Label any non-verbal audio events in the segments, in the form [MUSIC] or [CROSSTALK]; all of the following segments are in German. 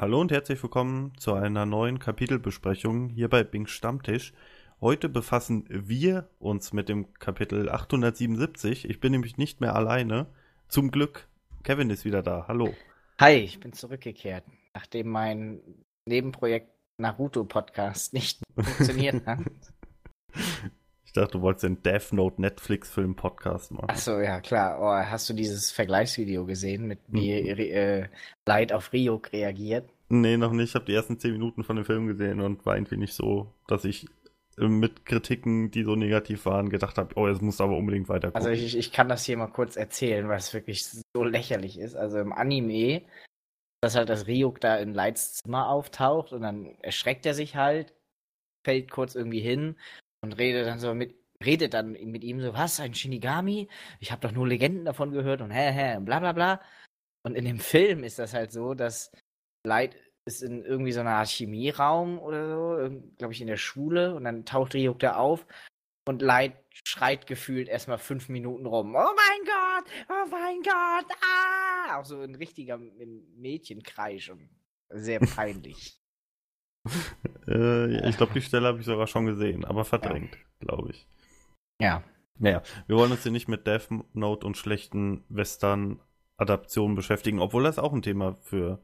Hallo und herzlich willkommen zu einer neuen Kapitelbesprechung hier bei Bing Stammtisch. Heute befassen wir uns mit dem Kapitel 877. Ich bin nämlich nicht mehr alleine. Zum Glück, Kevin ist wieder da. Hallo. Hi, ich bin zurückgekehrt, nachdem mein Nebenprojekt Naruto Podcast nicht [LAUGHS] funktioniert hat. [LAUGHS] Ich dachte, du wolltest den Death Note Netflix Film Podcast machen. Achso, ja klar. Oh, hast du dieses Vergleichsvideo gesehen, mit wie mhm. äh, Light auf Ryuk reagiert? Nee, noch nicht. Ich habe die ersten zehn Minuten von dem Film gesehen und war irgendwie nicht so, dass ich äh, mit Kritiken, die so negativ waren, gedacht habe, oh, es muss aber unbedingt weiterkommen. Also ich, ich kann das hier mal kurz erzählen, weil es wirklich so lächerlich ist. Also im Anime, dass halt das Ryuk da in Lights Zimmer auftaucht und dann erschreckt er sich halt, fällt kurz irgendwie hin und redet dann so mit redet dann mit ihm so, was, ein Shinigami? Ich habe doch nur Legenden davon gehört und hä, hä, bla bla bla. Und in dem Film ist das halt so, dass Light ist in irgendwie so einer Chemieraum oder so, glaube ich, in der Schule und dann taucht Ryuk da auf und Light schreit gefühlt erstmal fünf Minuten rum. Oh mein Gott, oh mein Gott, ah! Auch so ein richtiger Mädchenkreisch und sehr [LAUGHS] peinlich. äh, ich glaube, die Stelle habe ich sogar schon gesehen, aber verdrängt, ja. glaube ich. Ja. Naja, wir wollen uns hier nicht mit Death Note und schlechten Western-Adaptionen beschäftigen, obwohl das auch ein Thema für.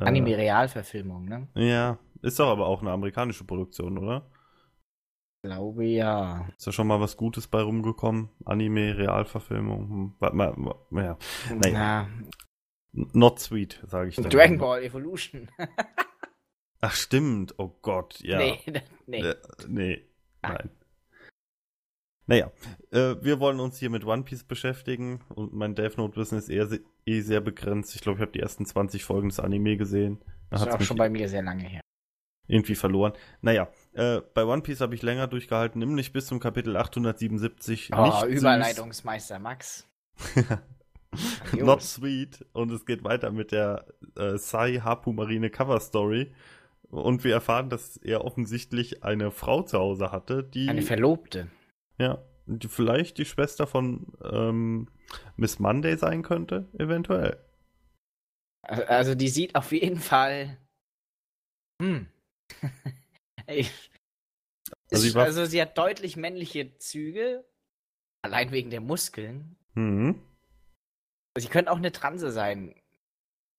Äh, Anime-Realverfilmung, ne? Ja, ist doch aber auch eine amerikanische Produktion, oder? Ich glaube ja. Ist da schon mal was Gutes bei rumgekommen? Anime-Realverfilmung? Hm, warte mal, ja. Naja. Na. Not sweet, sage ich dann. Dragon Ball Evolution. [LAUGHS] Ach, stimmt. Oh Gott, ja. Nee, [LAUGHS] nee. Äh, nee, nein. Naja, äh, wir wollen uns hier mit One Piece beschäftigen und mein Death Note-Wissen ist eher eh sehr begrenzt. Ich glaube, ich habe die ersten 20 Folgen des Anime gesehen. Da das ist auch schon bei mir sehr lange her. Irgendwie verloren. Naja, äh, bei One Piece habe ich länger durchgehalten, nämlich bis zum Kapitel 877. Oh, Überleitungsmeister Max. [LAUGHS] Not sweet. Und es geht weiter mit der äh, Sai Hapu Marine Cover Story. Und wir erfahren, dass er offensichtlich eine Frau zu Hause hatte, die. Eine Verlobte. Ja, die vielleicht die Schwester von ähm, Miss Monday sein könnte, eventuell. Also die sieht auf jeden Fall. Hm. [LAUGHS] also, sie also, sie hat deutlich männliche Züge, allein wegen der Muskeln. Mhm. Sie könnte auch eine Transe sein.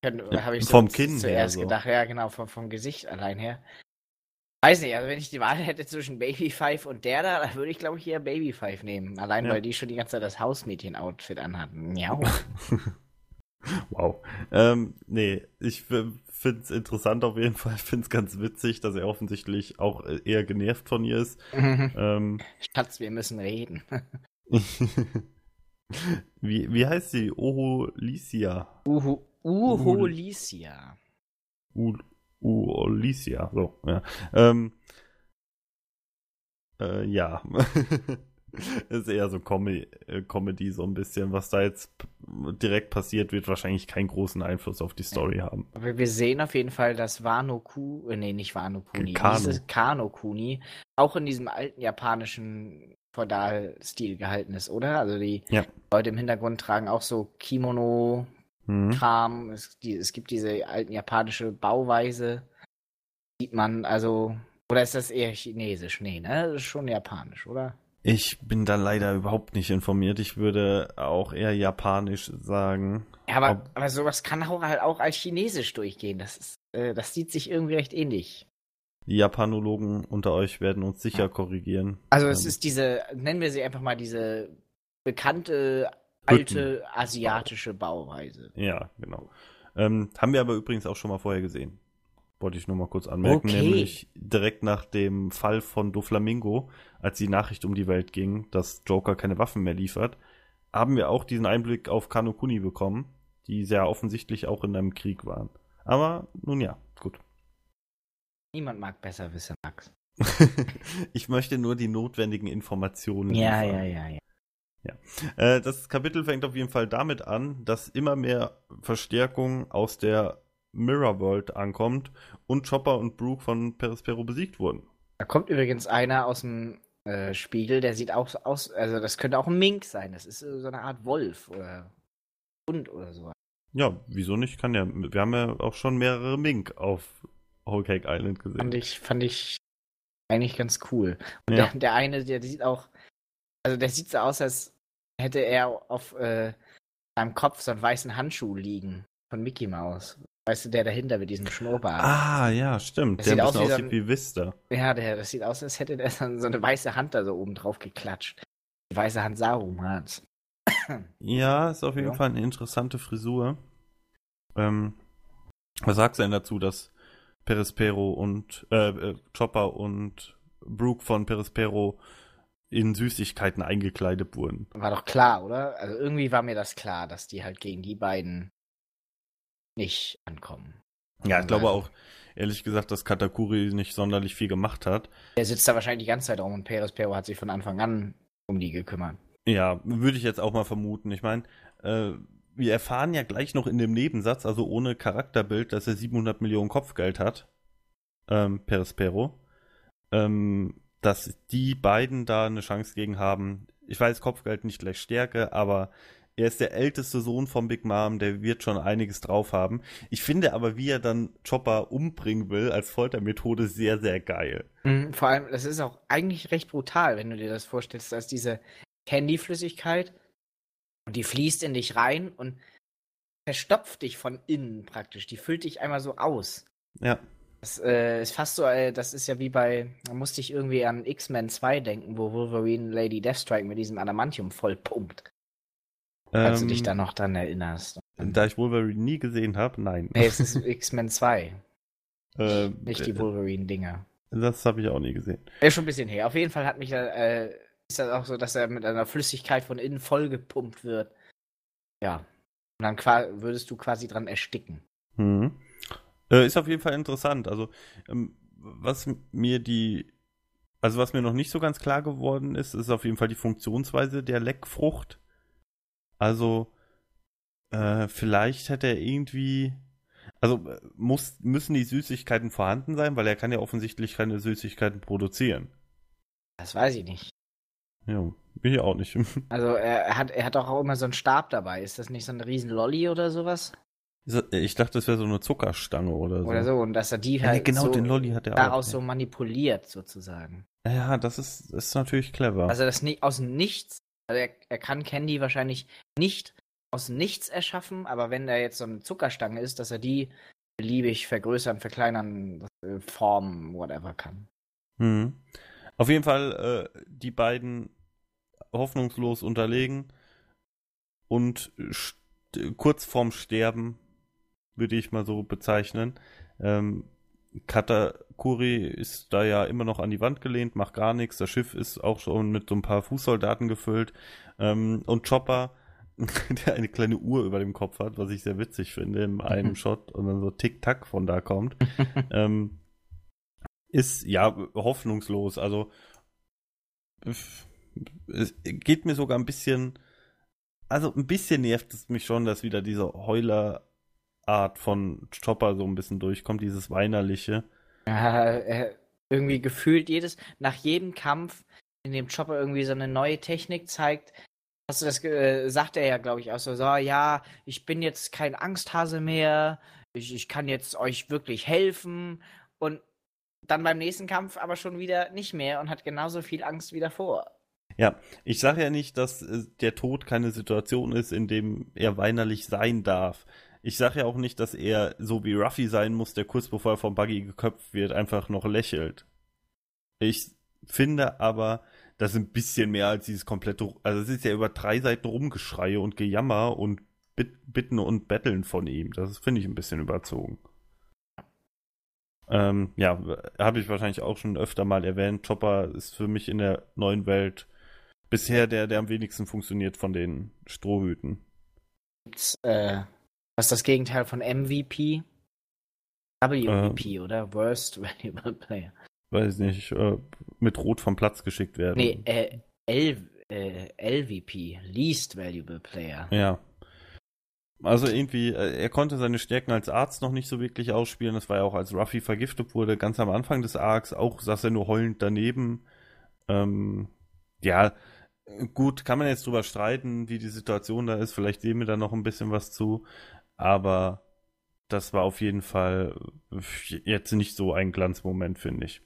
Habe ich so vom Kinn zuerst so. gedacht. Ja, genau, vom, vom Gesicht allein her. Weiß nicht, also wenn ich die Wahl hätte zwischen Baby Five und der da, dann würde ich glaube ich eher Baby Five nehmen. Allein ja. weil die schon die ganze Zeit das Hausmädchen-Outfit anhatten. Miau. [LAUGHS] wow. Ähm, nee, ich finde es interessant auf jeden Fall. [LAUGHS] Ich finde es ganz witzig, dass er offensichtlich auch eher genervt von ihr ist. [LAUGHS] Ähm, Schatz, wir müssen reden. wie, wie heißt sie? Oho Licia. Uhu, Uho Licia. Uolicia, so, ja. Ähm, äh, ja. [LAUGHS] ist eher so Com äh, Comedy, so ein bisschen. Was da jetzt direkt passiert, wird wahrscheinlich keinen großen Einfluss auf die Story haben. Aber wir sehen auf jeden Fall, dass Wano Ku, äh, nee, nicht Wano Kuni, Kano. dieses Kano Kuni auch in diesem alten japanischen Feudal-Stil gehalten ist, oder? Also die ja. Leute im Hintergrund tragen auch so Kimono, mhm. Kram. Es, die, es gibt diese alten japanische Bauweise. Sieht man, also. Oder ist das eher chinesisch? Nee, ne? Das ist schon japanisch, oder? Ich bin da leider überhaupt nicht informiert. Ich würde auch eher japanisch sagen. Ja, aber, Ob aber sowas kann auch halt auch als chinesisch durchgehen. Das ist, äh, das sieht sich irgendwie recht ähnlich. Die Japanologen unter euch werden uns sicher korrigieren. Also es ähm. ist diese, nennen wir sie einfach mal diese bekannte alte asiatische Bauweise. Ja, genau. Ähm, haben wir aber übrigens auch schon mal vorher gesehen. Wollte ich nur mal kurz anmerken. Okay. Nämlich direkt nach dem Fall von Doflamingo, als die Nachricht um die Welt ging, dass Joker keine Waffen mehr liefert, haben wir auch diesen Einblick auf Kanokuni bekommen, die sehr offensichtlich auch in einem Krieg waren. Aber nun ja, gut. Niemand mag besser wissen, Max. [LAUGHS] ich möchte nur die notwendigen Informationen. Ja, liefern. ja, ja, ja. Ja. Äh, das Kapitel fängt auf jeden Fall damit an, dass immer mehr Verstärkung aus der Mirror World ankommt und Chopper und Brooke von Perispero besiegt wurden. Da kommt übrigens einer aus dem äh, Spiegel, der sieht auch aus, also das könnte auch ein Mink sein. Das ist so eine Art Wolf oder Hund oder so. Ja, wieso nicht? Kann ja. Wir haben ja auch schon mehrere Mink auf Whole Cake Island gesehen. Fand ich, fand ich eigentlich ganz cool. Und ja. der, der eine, der sieht auch, also der sieht so aus, als hätte er auf äh, seinem Kopf so einen weißen Handschuh liegen von Mickey Mouse. Weißt du, der dahinter mit diesem Schnurrbart. Ah, ja, stimmt. Das der sieht ein aus bisschen aussieht wie Vista. Ja, der, das sieht aus, als hätte der so eine weiße Hand da so oben drauf geklatscht. Die weiße Hand Sarumans. Ja, ist auf jeden ja. Fall eine interessante Frisur. Ähm, was sagst du denn dazu, dass Perispero und äh, äh, Chopper und Brooke von Perispero in Süßigkeiten eingekleidet wurden? War doch klar, oder? Also irgendwie war mir das klar, dass die halt gegen die beiden nicht ankommen. Ja, ich glaube auch, ehrlich gesagt, dass Katakuri nicht sonderlich viel gemacht hat. Er sitzt da wahrscheinlich die ganze Zeit rum und Peres Pero hat sich von Anfang an um die gekümmert. Ja, würde ich jetzt auch mal vermuten. Ich meine, äh, wir erfahren ja gleich noch in dem Nebensatz, also ohne Charakterbild, dass er 700 Millionen Kopfgeld hat, ähm, Peres Pero, ähm, dass die beiden da eine Chance gegen haben. Ich weiß, Kopfgeld nicht gleich Stärke, aber er ist der älteste Sohn von Big Mom, der wird schon einiges drauf haben. Ich finde aber, wie er dann Chopper umbringen will, als Foltermethode sehr, sehr geil. Mhm, vor allem, das ist auch eigentlich recht brutal, wenn du dir das vorstellst, dass diese Candy-Flüssigkeit und die fließt in dich rein und verstopft dich von innen praktisch. Die füllt dich einmal so aus. Ja. Das äh, ist fast so, äh, das ist ja wie bei, da musste ich irgendwie an X-Men 2 denken, wo Wolverine Lady Deathstrike mit diesem Adamantium voll pumpt. Falls ähm, du dich ähm, da noch dran erinnerst. Da ich Wolverine nie gesehen habe, nein. Nee, es ist [LAUGHS] X-Men 2. Ähm, Nicht die Wolverine-Dinger. Das habe ich auch nie gesehen. Ist schon ein bisschen her. Auf jeden Fall hat mich äh, ist das auch so, dass er mit einer Flüssigkeit von innen vollgepumpt wird. Ja. Und dann würdest du quasi dran ersticken. Mhm. Äh, ist auf jeden Fall interessant. Also, ähm, was mir die, also was mir noch nicht so ganz klar geworden ist, ist auf jeden Fall die Funktionsweise der Leckfrucht. Also, äh, vielleicht hätte er irgendwie. Also äh, muss, müssen die Süßigkeiten vorhanden sein, weil er kann ja offensichtlich keine Süßigkeiten produzieren. Das weiß ich nicht. Ja, bin ich auch nicht. [LAUGHS] Also er hat, er hat auch immer so einen Stab dabei. Ist das nicht so ein riesen Lolli oder sowas? Ich dachte, das wäre so eine Zuckerstange oder so. Oder so, und dass er die halt ja, genau, so den Lolli hat er daraus auch, so manipuliert, sozusagen. Ja, das ist, ist natürlich clever. Also das nicht aus nichts also er, er kann Candy wahrscheinlich nicht aus nichts erschaffen, aber wenn da jetzt so eine Zuckerstange ist, dass er die beliebig vergrößern, verkleinern, äh, formen, whatever kann. Mhm. Auf jeden Fall äh, die beiden hoffnungslos unterlegen und kurz vorm Sterben, würde ich mal so bezeichnen. Ähm, Katakuri ist da ja immer noch an die Wand gelehnt, macht gar nichts. Das Schiff ist auch schon mit so ein paar Fußsoldaten gefüllt. Ähm, und Chopper, [LAUGHS] der eine kleine Uhr über dem Kopf hat, was ich sehr witzig finde, in einem. [LAUGHS] Shot und dann so Tick-Tack von da kommt, [LAUGHS] ähm, ist ja hoffnungslos. Also es geht mir sogar ein bisschen, also ein bisschen nervt es mich schon, dass wieder diese Heuler Art von Chopper so ein bisschen durchkommt, dieses weinerliche. Ja, äh, irgendwie gefühlt jedes, nach jedem Kampf, in dem Chopper irgendwie so eine neue Technik zeigt, hast du das, äh, sagt er ja, glaube ich, auch so, so, ja, ich bin jetzt kein Angsthase mehr, ich, ich kann jetzt euch wirklich helfen und dann beim nächsten Kampf aber schon wieder nicht mehr und hat genauso viel Angst wie davor. Ja, ich sage ja nicht, dass äh, der Tod keine Situation ist, in dem er weinerlich sein darf. Ich sage ja auch nicht, dass er so wie Ruffy sein muss, der kurz bevor er vom Buggy geköpft wird, einfach noch lächelt. Ich finde aber, das ist ein bisschen mehr als dieses komplette, also es ist ja über drei Seiten Rumgeschreie und Gejammer und Bitten und Betteln von ihm. Das finde ich ein bisschen überzogen. Ähm, ja, habe ich wahrscheinlich auch schon öfter mal erwähnt. Chopper ist für mich in der neuen Welt bisher der, der am wenigsten funktioniert von den Strohhüten. Gibt's äh, was ist das Gegenteil von MVP? WVP, ähm, oder? Worst Valuable Player. Weiß nicht, äh, mit Rot vom Platz geschickt werden. Nee, äh, L, äh, LVP, Least Valuable Player. Ja. Also irgendwie, äh, er konnte seine Stärken als Arzt noch nicht so wirklich ausspielen. Das war ja auch, als Ruffy vergiftet wurde, ganz am Anfang des Arcs, auch saß er nur heulend daneben. Ähm, ja, gut, kann man jetzt drüber streiten, wie die Situation da ist. Vielleicht sehen wir da noch ein bisschen was zu. Aber das war auf jeden Fall jetzt nicht so ein Glanzmoment, finde ich.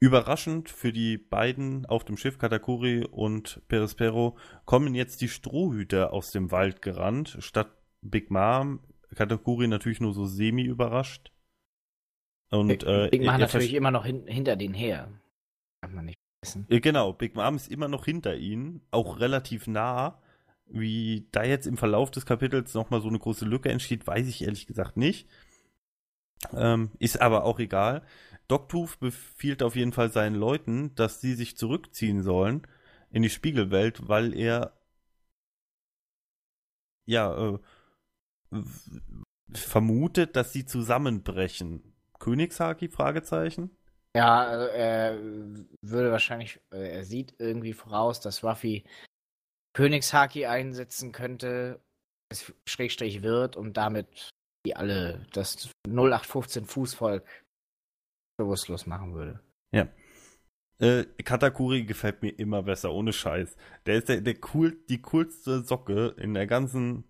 Überraschend für die beiden auf dem Schiff Katakuri und Perispero kommen jetzt die Strohhüter aus dem Wald gerannt, statt Big Mom. Katakuri natürlich nur so semi überrascht. Und, Big, äh, Big Mom natürlich immer noch hin, hinter denen her. Kann man nicht wissen. Genau, Big Mom ist immer noch hinter ihnen, auch relativ nah. Wie da jetzt im Verlauf des Kapitels nochmal so eine große Lücke entsteht, weiß ich ehrlich gesagt nicht. Ähm, ist aber auch egal. Dogtooth befiehlt auf jeden Fall seinen Leuten, dass sie sich zurückziehen sollen in die Spiegelwelt, weil er ja äh, vermutet, dass sie zusammenbrechen. Königshaki? Fragezeichen. Ja, also er würde wahrscheinlich, äh, er sieht irgendwie voraus, dass Ruffy Königshaki einsetzen könnte, Schrägstrich wird und damit die alle das 0815 Fußvolk bewusstlos machen würde. Ja. Äh, Katakuri gefällt mir immer besser, ohne Scheiß. Der ist der, der cool, die coolste Socke in der ganzen,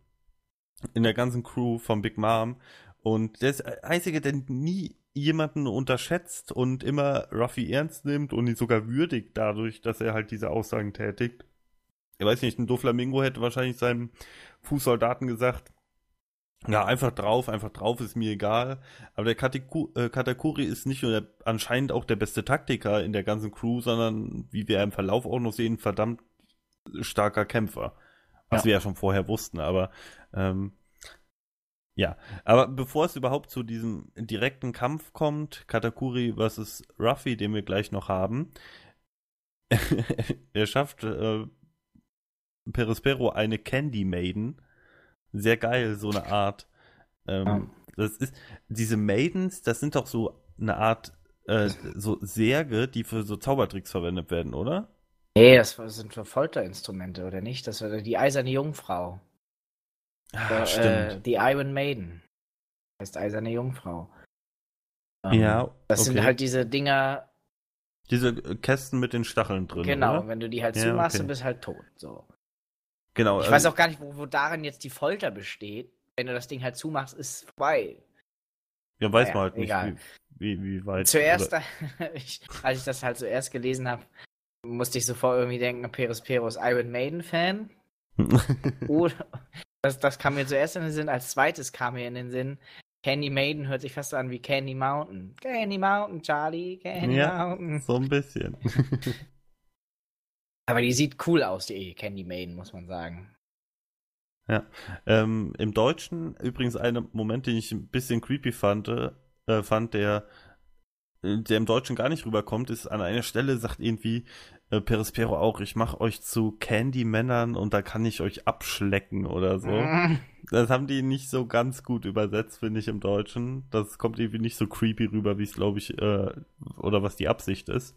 in der ganzen Crew von Big Mom. Und der ist der Einzige, der nie jemanden unterschätzt und immer Ruffy ernst nimmt und ihn sogar würdigt dadurch, dass er halt diese Aussagen tätigt. Ich weiß nicht, ein Doflamingo hätte wahrscheinlich seinem Fußsoldaten gesagt, ja, einfach drauf, einfach drauf, ist mir egal. Aber der Kataku äh, Katakuri ist nicht nur der, anscheinend auch der beste Taktiker in der ganzen Crew, sondern, wie wir im Verlauf auch noch sehen, verdammt starker Kämpfer. Was ja. wir ja schon vorher wussten, aber ähm, ja. Aber bevor es überhaupt zu diesem direkten Kampf kommt, Katakuri versus Ruffy, den wir gleich noch haben, [LAUGHS] er schafft äh, Perispero eine Candy Maiden sehr geil, so eine Art. Ähm. Das ist, diese Maidens, das sind doch so eine Art äh, so Särge, die für so Zaubertricks verwendet werden, oder? Nee, das sind für Folterinstrumente, oder nicht? Das war die eiserne Jungfrau. Ah, äh, stimmt. die Iron Maiden. Heißt eiserne Jungfrau. Ähm, ja. Das okay. sind halt diese Dinger. Diese Kästen mit den Stacheln drin. Genau, oder? wenn du die halt ja, zumachst, okay. dann bist halt tot. So. Genau. Ich ähm, weiß auch gar nicht, wo, wo darin jetzt die Folter besteht. Wenn du das Ding halt zumachst, ist vorbei. Ja, weiß naja, man halt nicht, egal. Wie, wie, wie weit. Zuerst, [LAUGHS] ich, als ich das halt zuerst gelesen habe, musste ich sofort irgendwie denken, Peres Peros Iron Maiden Fan. [LAUGHS] Oder, das, das kam mir zuerst in den Sinn. Als zweites kam mir in den Sinn, Candy Maiden hört sich fast so an wie Candy Mountain. Candy Mountain, Charlie, Candy ja, Mountain. So ein bisschen. [LAUGHS] Aber die sieht cool aus, die Candy Maiden, muss man sagen. Ja. Ähm, Im Deutschen übrigens ein Moment, den ich ein bisschen creepy fand, äh, fand, der, der im Deutschen gar nicht rüberkommt, ist an einer Stelle sagt irgendwie äh, Perispero auch, ich mache euch zu Candy-Männern und da kann ich euch abschlecken oder so. Mhm. Das haben die nicht so ganz gut übersetzt, finde ich, im Deutschen. Das kommt irgendwie nicht so creepy rüber, wie es, glaube ich, äh, oder was die Absicht ist.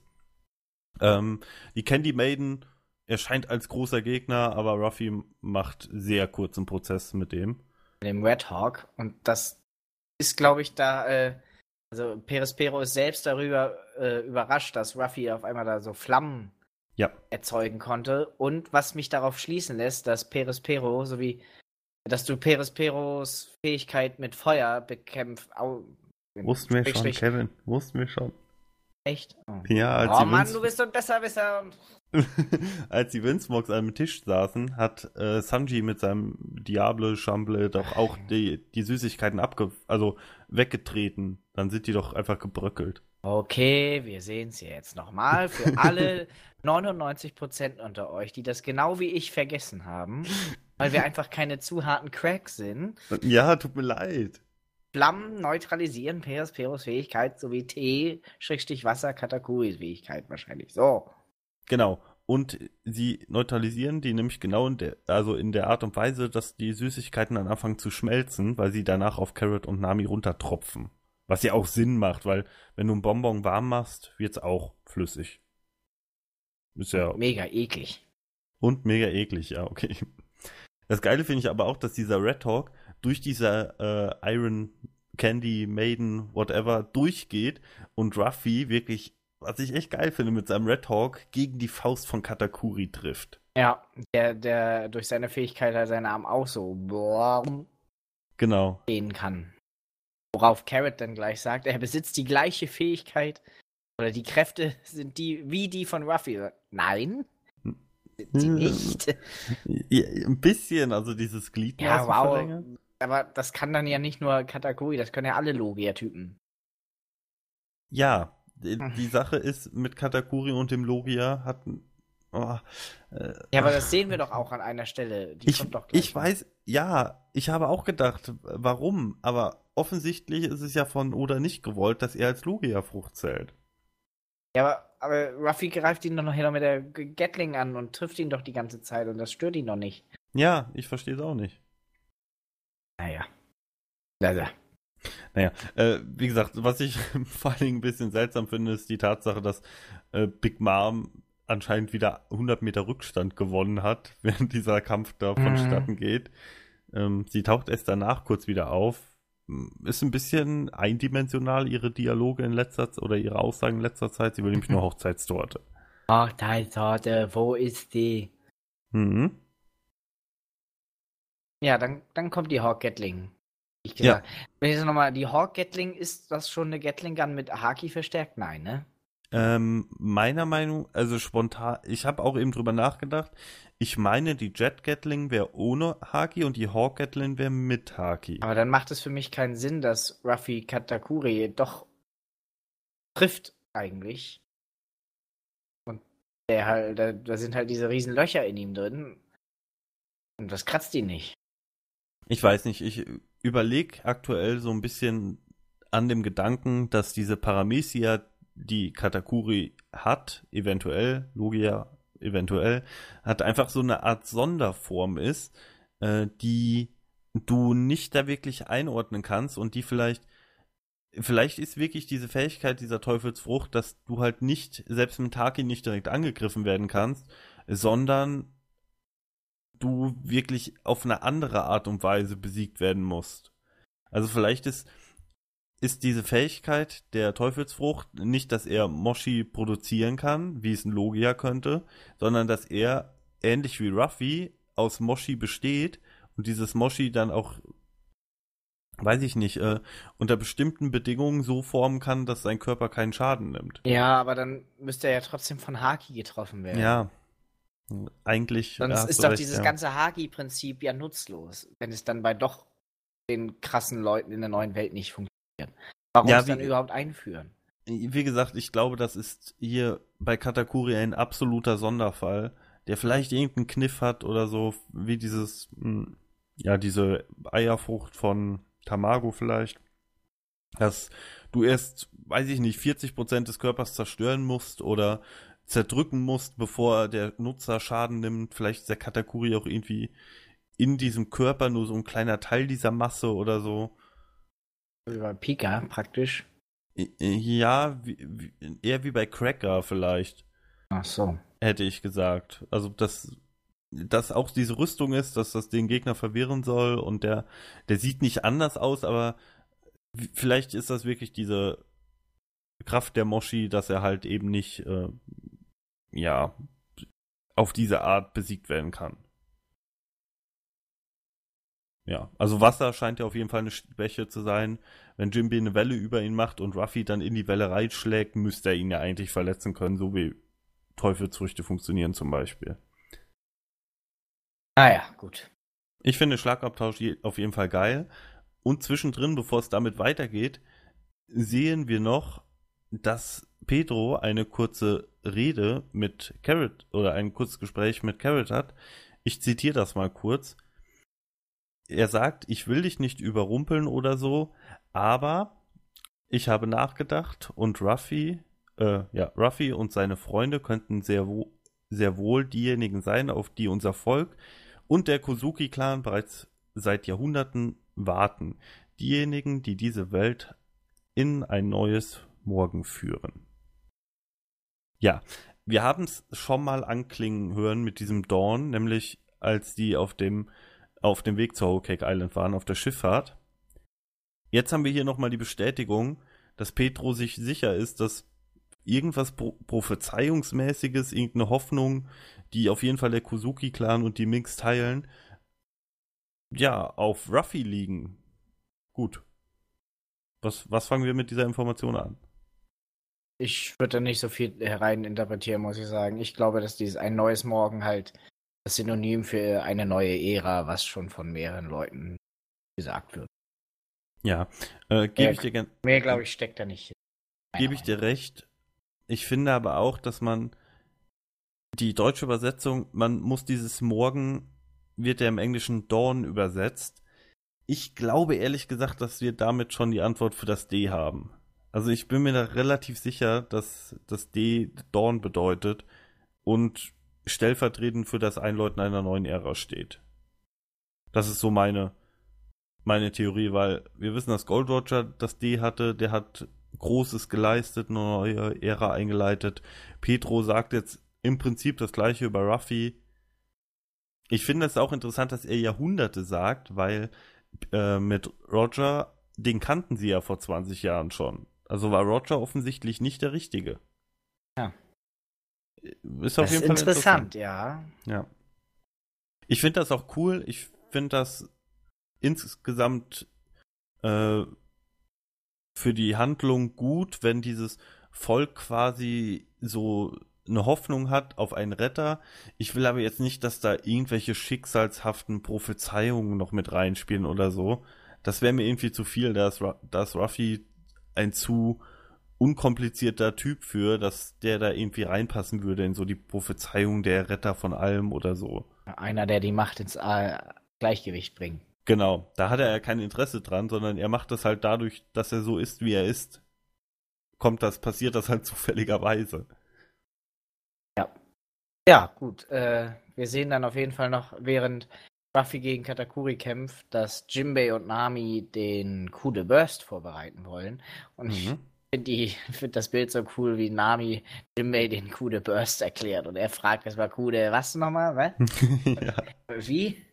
Ähm, die Candy Maiden erscheint als großer Gegner, aber Ruffy macht sehr kurzen Prozess mit dem. Dem Red Hawk. Und das ist, glaube ich, da, äh, also Perispero ist selbst darüber äh, überrascht, dass Ruffy auf einmal da so Flammen ja. erzeugen konnte. Und was mich darauf schließen lässt, dass Perispero sowie dass du Perisperos Fähigkeit mit Feuer bekämpft. Wussten wir schon, Kevin. Wussten wir schon. Echt? Oh. Ja, als oh Mann, du bist so ein Besserwisser. [LAUGHS] als die Windsmogs am Tisch saßen, hat äh, Sanji mit seinem Diable Chamble doch auch die, die Süßigkeiten abge also weggetreten. Dann sind die doch einfach gebröckelt. Okay, wir sehen es jetzt nochmal für [LAUGHS] alle 99% unter euch, die das genau wie ich vergessen haben, weil wir einfach keine zu harten Cracks sind. Ja, tut mir leid. Flammen neutralisieren Peros Fähigkeit sowie T-Wasser Katakuris Fähigkeit wahrscheinlich. So. Genau. Und sie neutralisieren die nämlich genau in der, also in der Art und Weise, dass die Süßigkeiten dann anfangen zu schmelzen, weil sie danach auf Carrot und Nami runtertropfen. Was ja auch Sinn macht, weil wenn du einen Bonbon warm machst, wird es auch flüssig. Ist ja. Mega eklig. Und mega eklig, ja, okay. Das Geile finde ich aber auch, dass dieser Red Hawk durch diese äh, Iron Candy Maiden, whatever, durchgeht und Ruffy wirklich was ich echt geil finde, mit seinem Red Hawk gegen die Faust von Katakuri trifft. Ja, der, der durch seine Fähigkeit halt seinen Arm auch so boah, genau. gehen kann. Worauf Carrot dann gleich sagt, er besitzt die gleiche Fähigkeit oder die Kräfte sind die wie die von Ruffy. Nein, sind sie nicht. [LAUGHS] Ja, ein bisschen, also dieses Glied. Ja, wow. Aber das kann dann ja nicht nur Katakuri, das können ja alle Logia-Typen. Ja, die, hm. die, Sache ist, mit Katakuri und dem Logia hatten. Oh, äh, ja, aber das sehen wir doch auch an einer Stelle. Die ich, ich weiß, ja, ich habe auch gedacht, warum, aber offensichtlich ist es ja von Oda nicht gewollt, dass er als Logia-Frucht zählt. Ja, aber, aber Ruffy greift ihn doch noch mit der Gatling an und trifft ihn doch die ganze Zeit und das stört ihn doch nicht. Ja, ich verstehe es auch nicht. Naja. Also. Naja, äh, wie gesagt, was ich [LAUGHS] vor allen Dingen ein bisschen seltsam finde, ist die Tatsache, dass äh, Big Mom anscheinend wieder 100 Meter Rückstand gewonnen hat, [LAUGHS] während dieser Kampf da vonstatten mhm. geht. Ähm, sie taucht erst danach kurz wieder auf, ist ein bisschen eindimensional, ihre Dialoge in letzter Zeit oder ihre Aussagen in letzter Zeit. Sie will nämlich nur [LAUGHS] Hochzeitstorte. Hochzeitstorte, wo ist die? Mhm. Ja, dann, dann kommt die Hawk Gatling. Ich gesagt. Ja. Wenn jetzt nochmal, die Hawk Gatling, ist das schon eine Gatling Gun mit Haki verstärkt? Nein, ne? Ähm, meiner Meinung, also spontan, ich habe auch eben drüber nachgedacht. Ich meine, die Jet Gatling wäre ohne Haki und die Hawk Gatling wäre mit Haki. Aber dann macht es für mich keinen Sinn, dass Ruffy Katakuri doch trifft eigentlich. Und der halt, da, da sind halt diese riesen Löcher in ihm drin. Und das kratzt ihn nicht. Ich weiß nicht, ich überlege aktuell so ein bisschen an dem Gedanken, dass diese Paramecia die Katakuri hat, eventuell, Logia eventuell, hat einfach so eine Art Sonderform ist, äh, die du nicht da wirklich einordnen kannst und die vielleicht, vielleicht ist wirklich diese Fähigkeit dieser Teufelsfrucht, dass du halt nicht, selbst mit Taki nicht direkt angegriffen werden kannst, sondern du wirklich auf eine andere Art und Weise besiegt werden musst. Also vielleicht ist ist diese Fähigkeit der Teufelsfrucht nicht, dass er Moshi produzieren kann, wie es ein Logia könnte, sondern dass er ähnlich wie Ruffy aus Moshi besteht und dieses Moshi dann auch, weiß ich nicht, äh, unter bestimmten Bedingungen so formen kann, dass sein Körper keinen Schaden nimmt. Ja, aber dann müsste er ja trotzdem von Haki getroffen werden. Ja. Eigentlich. Sonst ist doch recht, dieses ja. ganze Haki-Prinzip ja nutzlos, wenn es dann bei doch den krassen Leuten in der neuen Welt nicht funktioniert. Warum ja, es dann überhaupt einführen? Wie gesagt, ich glaube, das ist hier bei Katakuri ein absoluter Sonderfall, der vielleicht irgendeinen Kniff hat oder so, wie dieses, hm, ja, diese Eierfrucht von Tamago vielleicht, dass du erst, weiß ich nicht, 40% des Körpers zerstören musst oder zerdrücken musst, bevor der Nutzer Schaden nimmt. Vielleicht ist der Katakuri auch irgendwie in diesem Körper nur so ein kleiner Teil dieser Masse oder so. Über Pika praktisch. Ja, wie, wie, eher wie bei Cracker vielleicht. Ach so. Hätte ich gesagt. Also, dass, dass auch diese Rüstung ist, dass das den Gegner verwirren soll und der, der sieht nicht anders aus, aber vielleicht ist das wirklich diese Kraft der Moshi, dass er halt eben nicht, äh, ja, auf diese Art besiegt werden kann. Ja, also Wasser scheint ja auf jeden Fall eine Schwäche zu sein. Wenn Jimby eine Welle über ihn macht und Ruffy dann in die Welle reinschlägt, müsste er ihn ja eigentlich verletzen können, so wie Teufelsfrüchte funktionieren zum Beispiel. Ah ja, gut. Ich finde Schlagabtausch auf jeden Fall geil. Und zwischendrin, bevor es damit weitergeht, sehen wir noch, dass Pedro eine kurze Rede mit Carrot oder ein kurzes Gespräch mit Carrot hat. Ich zitiere das mal kurz er sagt, ich will dich nicht überrumpeln oder so, aber ich habe nachgedacht und Ruffy, äh, ja, Ruffy und seine Freunde könnten sehr, wo sehr wohl diejenigen sein, auf die unser Volk und der Kozuki-Clan bereits seit Jahrhunderten warten. Diejenigen, die diese Welt in ein neues Morgen führen. Ja, wir haben es schon mal anklingen hören mit diesem Dawn, nämlich als die auf dem auf dem Weg zur Whole Cake Island waren, auf der Schifffahrt. Jetzt haben wir hier nochmal die Bestätigung, dass Petro sich sicher ist, dass irgendwas Pro Prophezeiungsmäßiges, irgendeine Hoffnung, die auf jeden Fall der Kuzuki-Clan und die Minx teilen, ja, auf Ruffy liegen. Gut. Was, was fangen wir mit dieser Information an? Ich würde da nicht so viel hereininterpretieren, muss ich sagen. Ich glaube, dass dieses ein neues Morgen halt das Synonym für eine neue Ära, was schon von mehreren Leuten gesagt wird. Ja, äh, gebe ich dir gerne. Mehr, glaube ich, steckt da nicht. Gebe ich dir recht. Ich finde aber auch, dass man die deutsche Übersetzung, man muss dieses Morgen, wird ja im Englischen Dawn übersetzt. Ich glaube ehrlich gesagt, dass wir damit schon die Antwort für das D haben. Also ich bin mir da relativ sicher, dass das D Dawn bedeutet und stellvertretend für das Einläuten einer neuen Ära steht. Das ist so meine, meine Theorie, weil wir wissen, dass Gold Roger das D hatte, der hat Großes geleistet, eine neue Ära eingeleitet. Petro sagt jetzt im Prinzip das gleiche über Ruffy. Ich finde es auch interessant, dass er Jahrhunderte sagt, weil äh, mit Roger, den kannten sie ja vor 20 Jahren schon. Also war Roger offensichtlich nicht der Richtige. Ja. Ist auf das jeden ist Fall interessant, interessant, ja. Ja. Ich finde das auch cool. Ich finde das insgesamt äh, für die Handlung gut, wenn dieses Volk quasi so eine Hoffnung hat auf einen Retter. Ich will aber jetzt nicht, dass da irgendwelche schicksalshaften Prophezeiungen noch mit reinspielen oder so. Das wäre mir irgendwie zu viel. Da ist, da ist Ruffy ein zu unkomplizierter Typ für, dass der da irgendwie reinpassen würde in so die Prophezeiung der Retter von allem oder so. Einer, der die Macht ins äh, Gleichgewicht bringt. Genau, da hat er ja kein Interesse dran, sondern er macht das halt dadurch, dass er so ist, wie er ist. Kommt das, passiert das halt [LAUGHS] zufälligerweise. Ja. Ja, gut. Äh, wir sehen dann auf jeden Fall noch, während Ruffy gegen Katakuri kämpft, dass Jimbei und Nami den Coup de Burst vorbereiten wollen. Und mhm. ich finde [LAUGHS] find das Bild so cool, wie Nami Jimbei den Coup de Burst erklärt. Und er fragt, war Coup de was nochmal? Was? [LAUGHS] ja. Wie?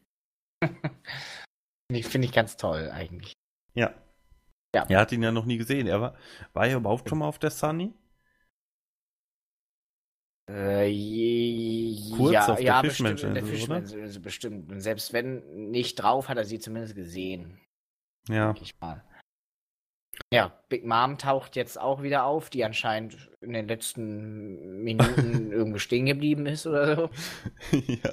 [LAUGHS] Finde ich, ganz toll eigentlich. Ja. ja. Er hat ihn ja noch nie gesehen. Er war, war er überhaupt schon mal auf der Sunny? Äh, Kurz ja, auf ja, der Fischmensch, der Fischmensch also bestimmt. Und selbst wenn nicht drauf, hat er sie zumindest gesehen. Ja. Ich mal. Ja, Big Mom taucht jetzt auch wieder auf, die anscheinend in den letzten Minuten [LAUGHS] irgendwo stehen geblieben ist oder so. [LAUGHS] ja.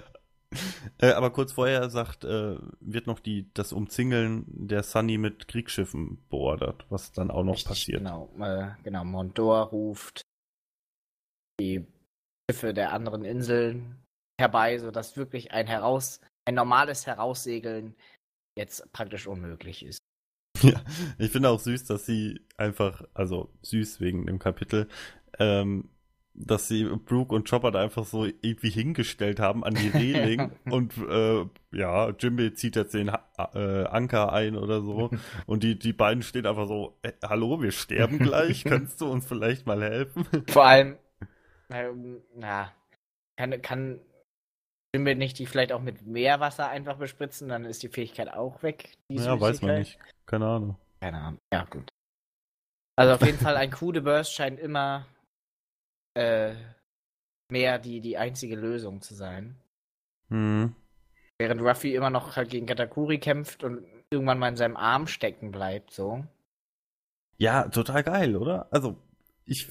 Äh, aber kurz vorher sagt, äh, wird noch die, das Umzingeln der Sunny mit Kriegsschiffen beordert, was dann auch noch Richtig, passiert. Genau, äh, genau. Mondor ruft die Schiffe der anderen Inseln herbei, sodass wirklich ein heraus, ein normales Heraussegeln jetzt praktisch unmöglich ist. [LAUGHS] Ja, ich finde auch süß, dass sie einfach, also süß wegen dem Kapitel, ähm, dass sie Brooke und Chopper da einfach so irgendwie hingestellt haben an die [LAUGHS] Reling und äh, ja, Jimmy zieht jetzt den äh, Anker ein oder so [LAUGHS] und die, die beiden stehen einfach so, äh, hallo, wir sterben gleich, kannst du uns vielleicht mal helfen? Vor allem, na, kann, kann Jimmy nicht die vielleicht auch mit Meerwasser einfach bespritzen, dann ist die Fähigkeit auch weg. ja, weiß man nicht, keine Ahnung. Keine Ahnung, ja gut. Also auf jeden Fall ein Coup Burst scheint immer äh, mehr die, die einzige Lösung zu sein. Mhm. Während Ruffy immer noch halt gegen Katakuri kämpft und irgendwann mal in seinem Arm stecken bleibt, so. Ja, total geil, oder? Also, ich,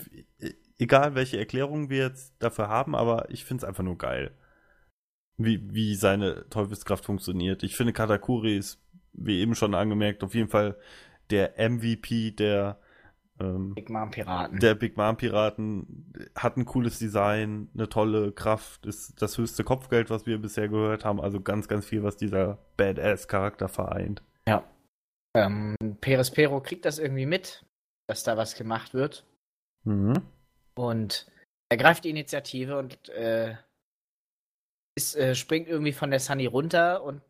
egal welche Erklärung wir jetzt dafür haben, aber ich finde es einfach nur geil. Wie, wie seine Teufelskraft funktioniert. Ich finde, Katakuri ist, wie eben schon angemerkt, auf jeden Fall der MVP der ähm, Big Mom Piraten. Der Big Mom Piraten hat ein cooles Design, eine tolle Kraft, ist das höchste Kopfgeld, was wir bisher gehört haben. Also ganz, ganz viel, was dieser Badass-Charakter vereint. Ja. Ähm, Peres Pero kriegt das irgendwie mit, dass da was gemacht wird. Mhm. Und ergreift die Initiative und äh, ist, äh, springt irgendwie von der Sunny runter und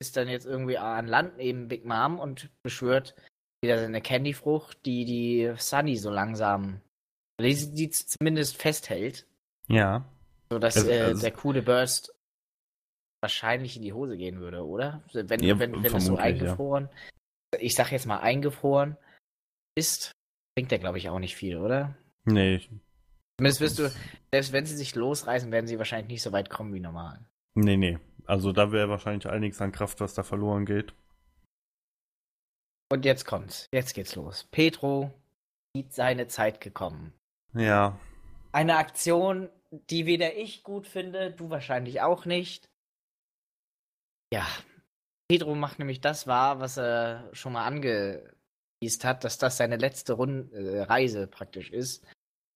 ist dann jetzt irgendwie an Land neben Big Mom und beschwört wieder seine Candyfrucht, die die Sunny so langsam, die, die zumindest festhält. Ja. So dass also, äh, also, der coole Burst wahrscheinlich in die Hose gehen würde, oder? Wenn, ja, wenn, wenn das so eingefroren, ja. ich sag jetzt mal eingefroren ist, bringt der glaube ich auch nicht viel, oder? Nee. Zumindest wirst du, selbst wenn sie sich losreißen, werden sie wahrscheinlich nicht so weit kommen wie normal. Nee, nee. Also da wäre wahrscheinlich einiges an Kraft, was da verloren geht. Und jetzt kommt's. Jetzt geht's los. Petro sieht seine Zeit gekommen. Ja. Eine Aktion, die weder ich gut finde, du wahrscheinlich auch nicht. Ja. Pedro macht nämlich das wahr, was er schon mal angewiesen hat, dass das seine letzte Rund äh, Reise praktisch ist.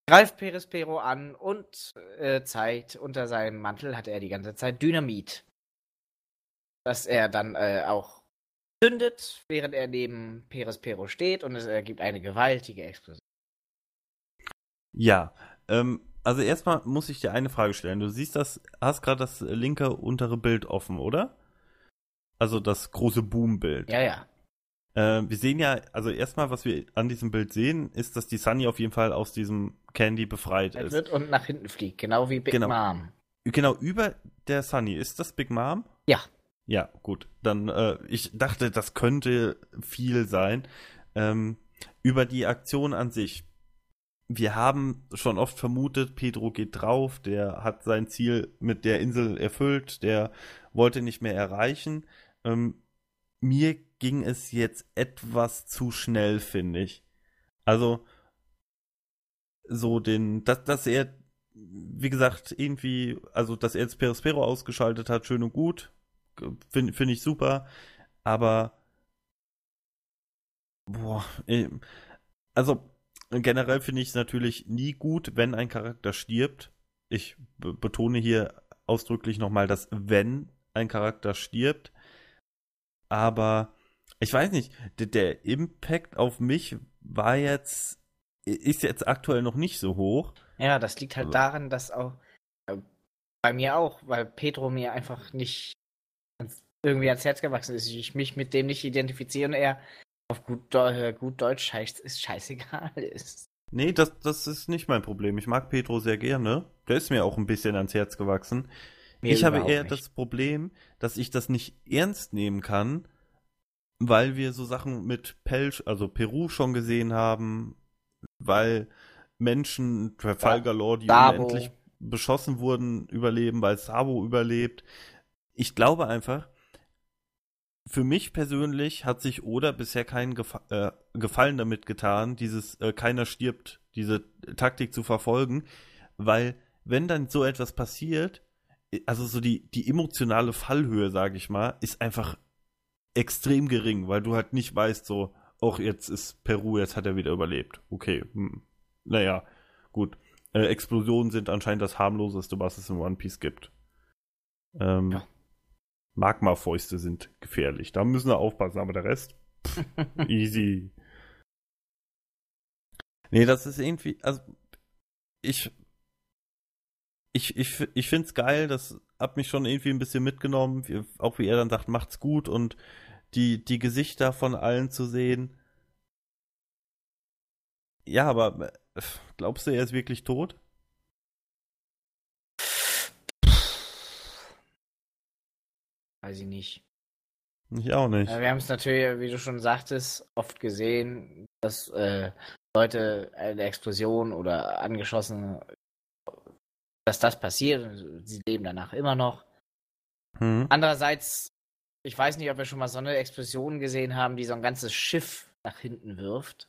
Greift Peres Pero an und äh, zeigt, unter seinem Mantel hat er die ganze Zeit Dynamit. Das er dann äh, auch zündet, während er neben Peres Pero steht und es ergibt eine gewaltige Explosion. Ja, ähm, also erstmal muss ich dir eine Frage stellen. Du siehst das, hast gerade das linke untere Bild offen, oder? Also das große Boom-Bild. Ja, ja. Äh, wir sehen ja, also erstmal, was wir an diesem Bild sehen, ist, dass die Sunny auf jeden Fall aus diesem Candy befreit Er ist. wird und nach hinten fliegt, genau wie Big Genau. Mom. Genau, über der Sunny. Ist das Big Mom? Ja. Ja, gut. Dann, äh, ich dachte, das könnte viel sein. Ähm, über die Aktion an sich. Wir haben schon oft vermutet, Pedro geht drauf, der hat sein Ziel mit der Insel erfüllt, der wollte nicht mehr erreichen. Ähm, mir ging es jetzt etwas zu schnell, finde ich. Also, so den, dass, dass er, wie gesagt, irgendwie, also, dass er jetzt Perispero ausgeschaltet hat, schön und gut, finde find ich super, aber, boah, also, generell finde ich es natürlich nie gut, wenn ein Charakter stirbt. Ich be betone hier ausdrücklich nochmal das wenn ein Charakter stirbt. Aber ich weiß nicht, der, der Impact auf mich war jetzt, ist jetzt aktuell noch nicht so hoch. Ja, das liegt halt Also- daran, dass auch äh, bei mir auch, weil Pedro mir einfach nicht ans- irgendwie ans Herz gewachsen ist. Ich mich mit dem nicht identifiziere und er auf gut, äh, gut Deutsch heißt, ist scheißegal [LAUGHS] ist. Nee, das, das ist nicht mein Problem. Ich mag Pedro sehr gerne. Der ist mir auch ein bisschen ans Herz gewachsen. Mir ich habe eher nicht. das Problem, dass ich das nicht ernst nehmen kann, weil wir so Sachen mit Pelsch, also Peru schon gesehen haben, weil Menschen, Trafalgar Law, die Sabo. unendlich beschossen wurden, überleben, weil Sabo überlebt. Ich glaube einfach, für mich persönlich hat sich Oda bisher keinen Gefa äh, Gefallen damit getan, dieses äh, keiner stirbt, diese Taktik zu verfolgen, weil wenn dann so etwas passiert, also so die, die emotionale Fallhöhe, sage ich mal, ist einfach extrem gering, weil du halt nicht weißt, so, auch jetzt ist Peru, jetzt hat er wieder überlebt. Okay, hm. naja, gut. Äh, Explosionen sind anscheinend das harmloseste, was es in One Piece gibt. Ähm, Ja. Magma-Fäuste sind gefährlich. Da müssen wir aufpassen, aber der Rest, [LAUGHS] easy. Nee, das ist irgendwie, also ich ich, ich, ich finde es geil, das hat mich schon irgendwie ein bisschen mitgenommen, auch wie er dann sagt, macht's gut und die, die Gesichter von allen zu sehen. Ja, aber äh, glaubst du, er ist wirklich tot? Weiß ich nicht. Ich auch nicht. Wir haben es natürlich, wie du schon sagtest, oft gesehen, dass äh, Leute eine Explosion oder angeschossen, dass das passiert. Sie leben danach immer noch. Hm. Andererseits, ich weiß nicht, ob wir schon mal so eine Explosion gesehen haben, die so ein ganzes Schiff nach hinten wirft.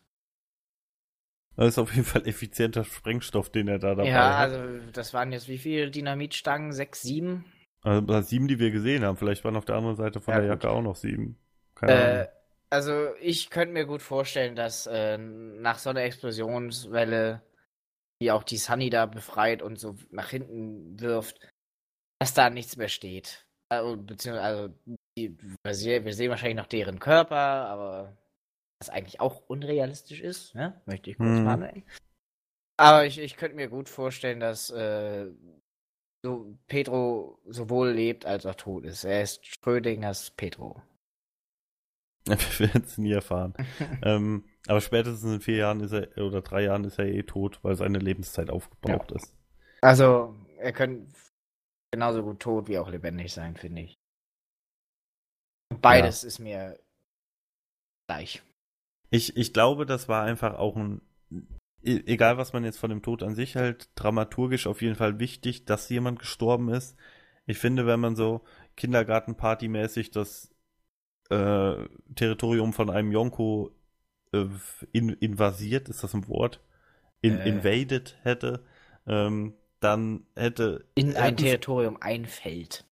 Das ist auf jeden Fall effizienter Sprengstoff, den er da dabei ja, hat. also das waren jetzt wie viele Dynamitstangen? Sechs, sieben? Also sieben, die wir gesehen haben. Vielleicht waren auf der anderen Seite von Ja, der gut. Jacke auch noch sieben. Keine Äh, Ahnung. also ich könnte mir gut vorstellen, dass äh, nach so einer Explosionswelle, die auch die Sunny da befreit und so nach hinten wirft, dass da nichts mehr steht. Also, beziehungsweise, also, wir, sehen, wahrscheinlich noch deren Körper, aber was eigentlich auch unrealistisch ist, ne? möchte ich kurz Hm. mal anmerken. Aber ich, ich könnte mir gut vorstellen, dass äh, so Pedro sowohl lebt als auch tot ist. Er ist Schrödingers Pedro. [LAUGHS] Wir werden es nie erfahren. [LAUGHS] ähm, aber spätestens in vier Jahren ist er, oder drei Jahren ist er eh tot, weil seine Lebenszeit aufgebraucht ist. Also, er könnte genauso gut tot wie auch lebendig sein, finde ich. Beides ist mir gleich. Ich, ich glaube, das war einfach auch ein. e egal was man jetzt von dem Tod an sich hält, dramaturgisch auf jeden Fall wichtig, dass jemand gestorben ist. Ich finde, wenn man so Kindergartenparty-mäßig das äh, Territorium von einem Yonko äh, in, invasiert, ist das ein Wort? In, äh. Invaded hätte, ähm, dann hätte. In ein Territorium einfällt.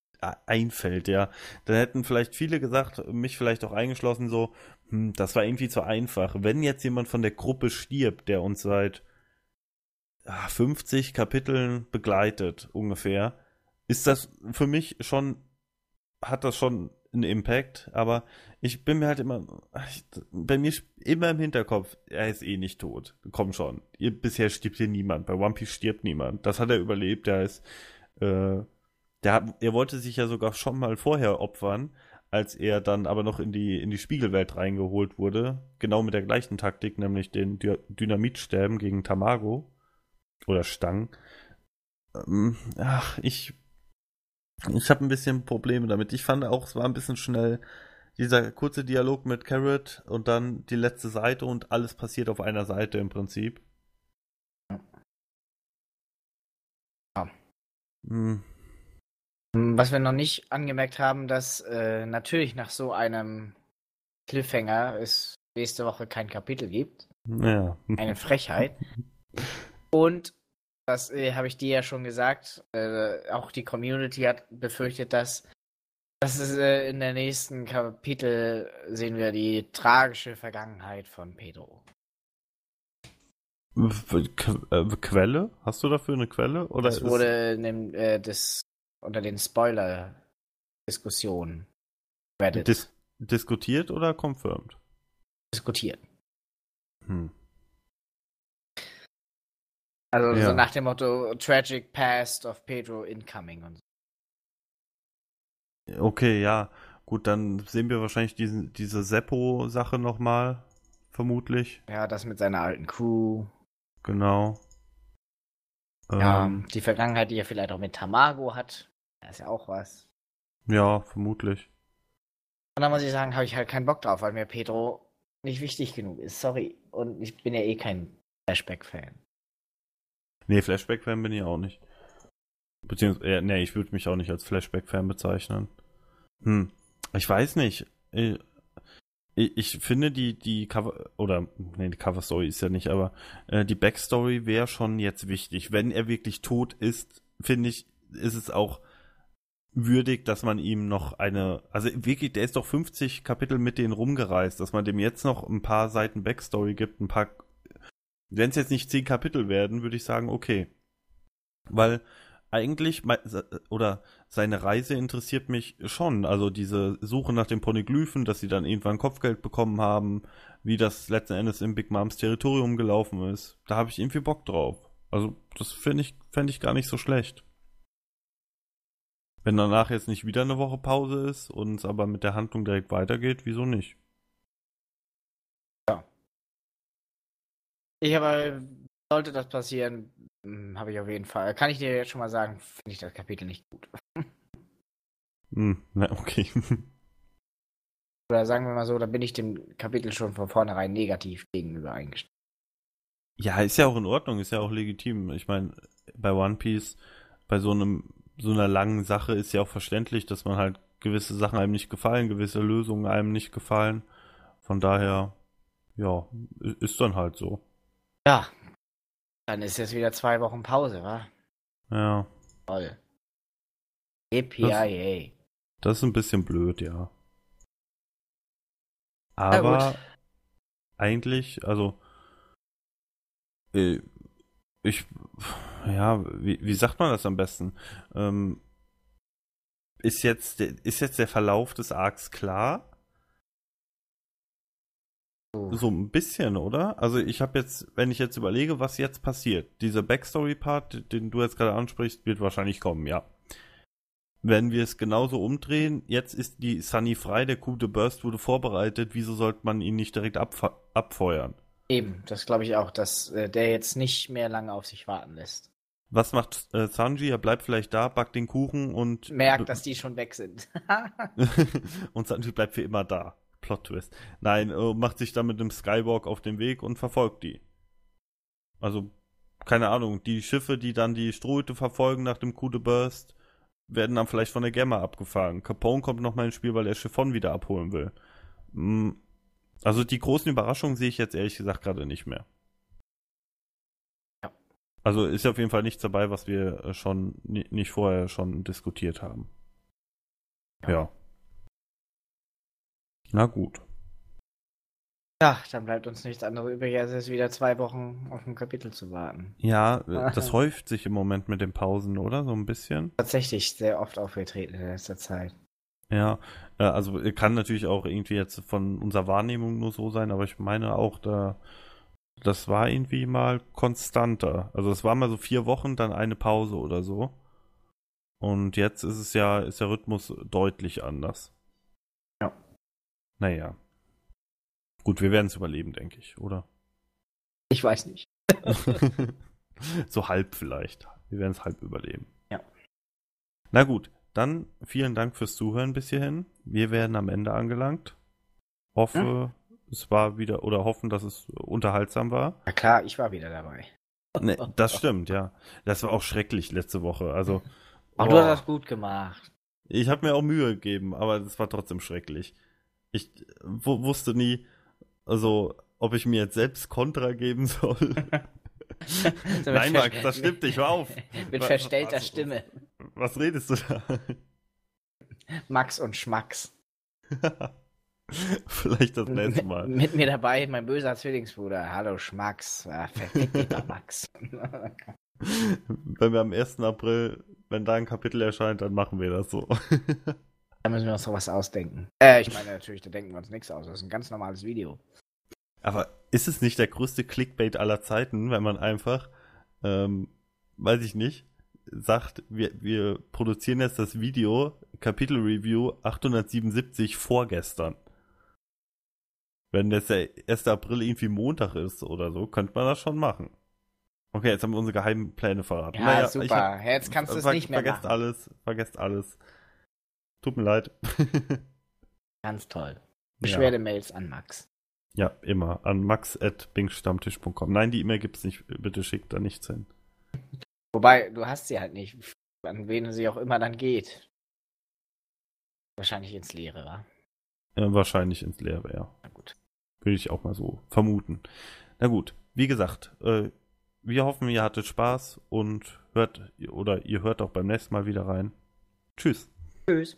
Einfällt, ja. Dann hätten vielleicht viele gesagt, mich vielleicht auch eingeschlossen, so, hm, das war irgendwie zu einfach. Wenn jetzt jemand von der Gruppe stirbt, der uns seit 50 ah, Kapiteln begleitet, ungefähr, ist das für mich schon, hat das schon einen Impact, aber ich bin mir halt immer, bei mir immer im Hinterkopf, er ist eh nicht tot. Komm schon. Ihr, bisher stirbt hier niemand. Bei One Piece stirbt niemand. Das hat er überlebt. Der ist, äh, der hat, er wollte sich ja sogar schon mal vorher opfern, als er dann aber noch in die, in die Spiegelwelt reingeholt wurde. Genau mit der gleichen Taktik, nämlich den Dy Dynamitstäben gegen Tamago. Oder Stang. Ähm, ach, ich ich habe ein bisschen Probleme damit. Ich fand auch, es war ein bisschen schnell dieser kurze Dialog mit Carrot und dann die letzte Seite und alles passiert auf einer Seite im Prinzip. Ja. Hm. Was wir noch nicht angemerkt haben, dass äh, natürlich nach so einem Cliffhanger es nächste Woche kein Kapitel gibt. Ja. Eine [LAUGHS] Frechheit. Und das äh, habe ich dir ja schon gesagt. Äh, auch die Community hat befürchtet, dass, dass es, äh, in der nächsten Kapitel sehen wir die tragische Vergangenheit von Pedro. Äh, Quelle? Hast du dafür eine Quelle? Oder das wurde dem, äh, des, unter den Spoiler-Diskussionen Dis diskutiert oder confirmed? Diskutiert. Hm. Also ja. so nach dem Motto Tragic Past of Pedro Incoming und so. Okay, ja. Gut, dann sehen wir wahrscheinlich diesen, diese Seppo-Sache nochmal, vermutlich. Ja, das mit seiner alten Crew. Genau. Ja, ähm, die Vergangenheit, die er vielleicht auch mit Tamago hat. Da ist ja auch was. Ja, vermutlich. Und dann muss ich sagen, habe ich halt keinen Bock drauf, weil mir Pedro nicht wichtig genug ist. Sorry. Und ich bin ja eh kein Flashback-Fan. Nee, Flashback-Fan bin ich auch nicht. Beziehungsweise, äh, nee, ich würde mich auch nicht als Flashback-Fan bezeichnen. Hm, ich weiß nicht. Ich, ich, finde die, die Cover, oder, nee, die Cover-Story ist ja nicht, aber äh, die Backstory wäre schon jetzt wichtig. Wenn er wirklich tot ist, finde ich, ist es auch würdig, dass man ihm noch eine, also wirklich, der ist doch 50 Kapitel mit denen rumgereist, dass man dem jetzt noch ein paar Seiten Backstory gibt, ein paar wenn es jetzt nicht zehn Kapitel werden, würde ich sagen, okay. Weil eigentlich, oder seine Reise interessiert mich schon. Also diese Suche nach den Poneglyphen, dass sie dann irgendwann Kopfgeld bekommen haben, wie das letzten Endes im Big Moms Territorium gelaufen ist. Da habe ich irgendwie Bock drauf. Also das finde ich, fände ich gar nicht so schlecht. Wenn danach jetzt nicht wieder eine Woche Pause ist und es aber mit der Handlung direkt weitergeht, wieso nicht? Ich aber, sollte das passieren, hm, habe ich auf jeden Fall. Kann ich dir jetzt schon mal sagen, finde ich das Kapitel nicht gut. [LAUGHS] Hm, na, okay. [LAUGHS] Oder sagen wir mal so, da bin ich dem Kapitel schon von vornherein negativ gegenüber eingestellt. Ja, ist ja auch in Ordnung, ist ja auch legitim. Ich meine, bei One Piece, bei so einem, so einer langen Sache ist ja auch verständlich, dass man halt gewisse Sachen einem nicht gefallen, gewisse Lösungen einem nicht gefallen. Von daher, ja, ist dann halt so. Ja. Dann ist jetzt wieder zwei Wochen Pause, wa? Ja. Toll. EPIA. Das, das ist ein bisschen blöd, ja. Aber eigentlich, also äh, ich, ja, wie, wie sagt man das am besten? Ähm, ist jetzt, ist jetzt der Verlauf des Arcs klar? So ein bisschen, oder? Also ich habe jetzt, wenn ich jetzt überlege, was jetzt passiert, dieser Backstory-Part, den du jetzt gerade ansprichst, wird wahrscheinlich kommen, ja. Wenn wir es genauso umdrehen, jetzt ist die Sunny frei, der Coup de Burst wurde vorbereitet, wieso sollte man ihn nicht direkt abf abfeuern? Eben, das glaube ich auch, dass äh, der jetzt nicht mehr lange auf sich warten lässt. Was macht äh, Sanji? Er bleibt vielleicht da, backt den Kuchen und. Merkt, dass die schon weg sind. [LAUGHS] [LAUGHS] und Sanji bleibt für immer da. Plot-Twist. Nein, äh, macht sich dann mit dem Skywalk auf den Weg und verfolgt die. Also, keine Ahnung, die Schiffe, die dann die Strohhüte verfolgen nach dem Coup de Burst, werden dann vielleicht von der Gemma abgefahren. Capone kommt nochmal ins Spiel, weil er Chiffon wieder abholen will. Mm, also die großen Überraschungen sehe ich jetzt ehrlich gesagt gerade nicht mehr. Also ist auf jeden Fall nichts dabei, was wir äh, schon nicht vorher schon diskutiert haben. Ja. Na gut. Ja, dann bleibt uns nichts anderes übrig, als jetzt wieder zwei Wochen auf ein Kapitel zu warten. Ja, äh, [LAUGHS] das häuft sich im Moment mit den Pausen, oder? So ein bisschen. Tatsächlich sehr oft aufgetreten in letzter Zeit. Ja, äh, also kann natürlich auch irgendwie jetzt von unserer Wahrnehmung nur so sein, aber ich meine auch, da das war irgendwie mal konstanter. Also es war mal so vier Wochen, dann eine Pause oder so. Und jetzt ist es ja, ist der Rhythmus deutlich anders. Ja. Naja. Gut, wir werden es überleben, denke ich, oder? Ich weiß nicht. [LAUGHS] [LAUGHS] so halb vielleicht. Wir werden es halb überleben. Ja. Na gut, dann vielen Dank fürs Zuhören bis hierhin. Wir werden am Ende angelangt. Hoffe, hm? Es war wieder, oder hoffen, dass es unterhaltsam war. Na klar, ich war wieder dabei. Nee, das stimmt, ja. Das war auch schrecklich letzte Woche. Also. [LAUGHS] Aber du hast das gut gemacht. Ich habe mir auch Mühe gegeben, aber es war trotzdem schrecklich. Ich wusste nie, also, ob ich mir jetzt selbst Kontra geben soll. so [LAUGHS] [LAUGHS] Nein, Max, das stimmt dich auf. Mit verstellter was, Stimme. Was redest du da? Max und Schmacks. [LAUGHS] Vielleicht das nächste Mal. Mit, mit, mir dabei mein böser Zwillingsbruder. Hallo Schmacks. Verfickter Max. [LAUGHS] wenn wir am 1. April, wenn da ein Kapitel erscheint, dann machen wir das so. [LAUGHS] Da müssen wir uns doch was ausdenken. Äh, ich meine natürlich, da denken wir uns nichts aus. Das ist ein ganz normales Video. Aber ist es nicht der größte Clickbait aller Zeiten, wenn man einfach, ähm, weiß ich nicht, sagt, wir, wir produzieren jetzt das Video, Kapitel Review 877 vorgestern. Wenn jetzt der 1. April irgendwie Montag ist oder so, könnte man das schon machen. Okay, jetzt haben wir unsere geheimen Pläne verraten. Ja, naja, super. Hab, jetzt kannst du es nicht mehr vergesst machen. alles, vergesst alles. Tut mir leid. [LAUGHS] Ganz toll. Beschwerdemails ja. an Max. Ja, immer. An max.binkstammtisch.com. Nein, die E-Mail gibt es nicht. Bitte schickt da nichts hin. Wobei, du hast sie halt nicht. An wen sie auch immer dann geht. Wahrscheinlich ins Leere, wa? Ja, wahrscheinlich ins Leere, ja. Na gut. Würde ich auch mal so vermuten. Na gut, wie gesagt, äh, wir hoffen, ihr hattet Spaß und hört oder ihr hört auch beim nächsten Mal wieder rein. Tschüss. Tschüss.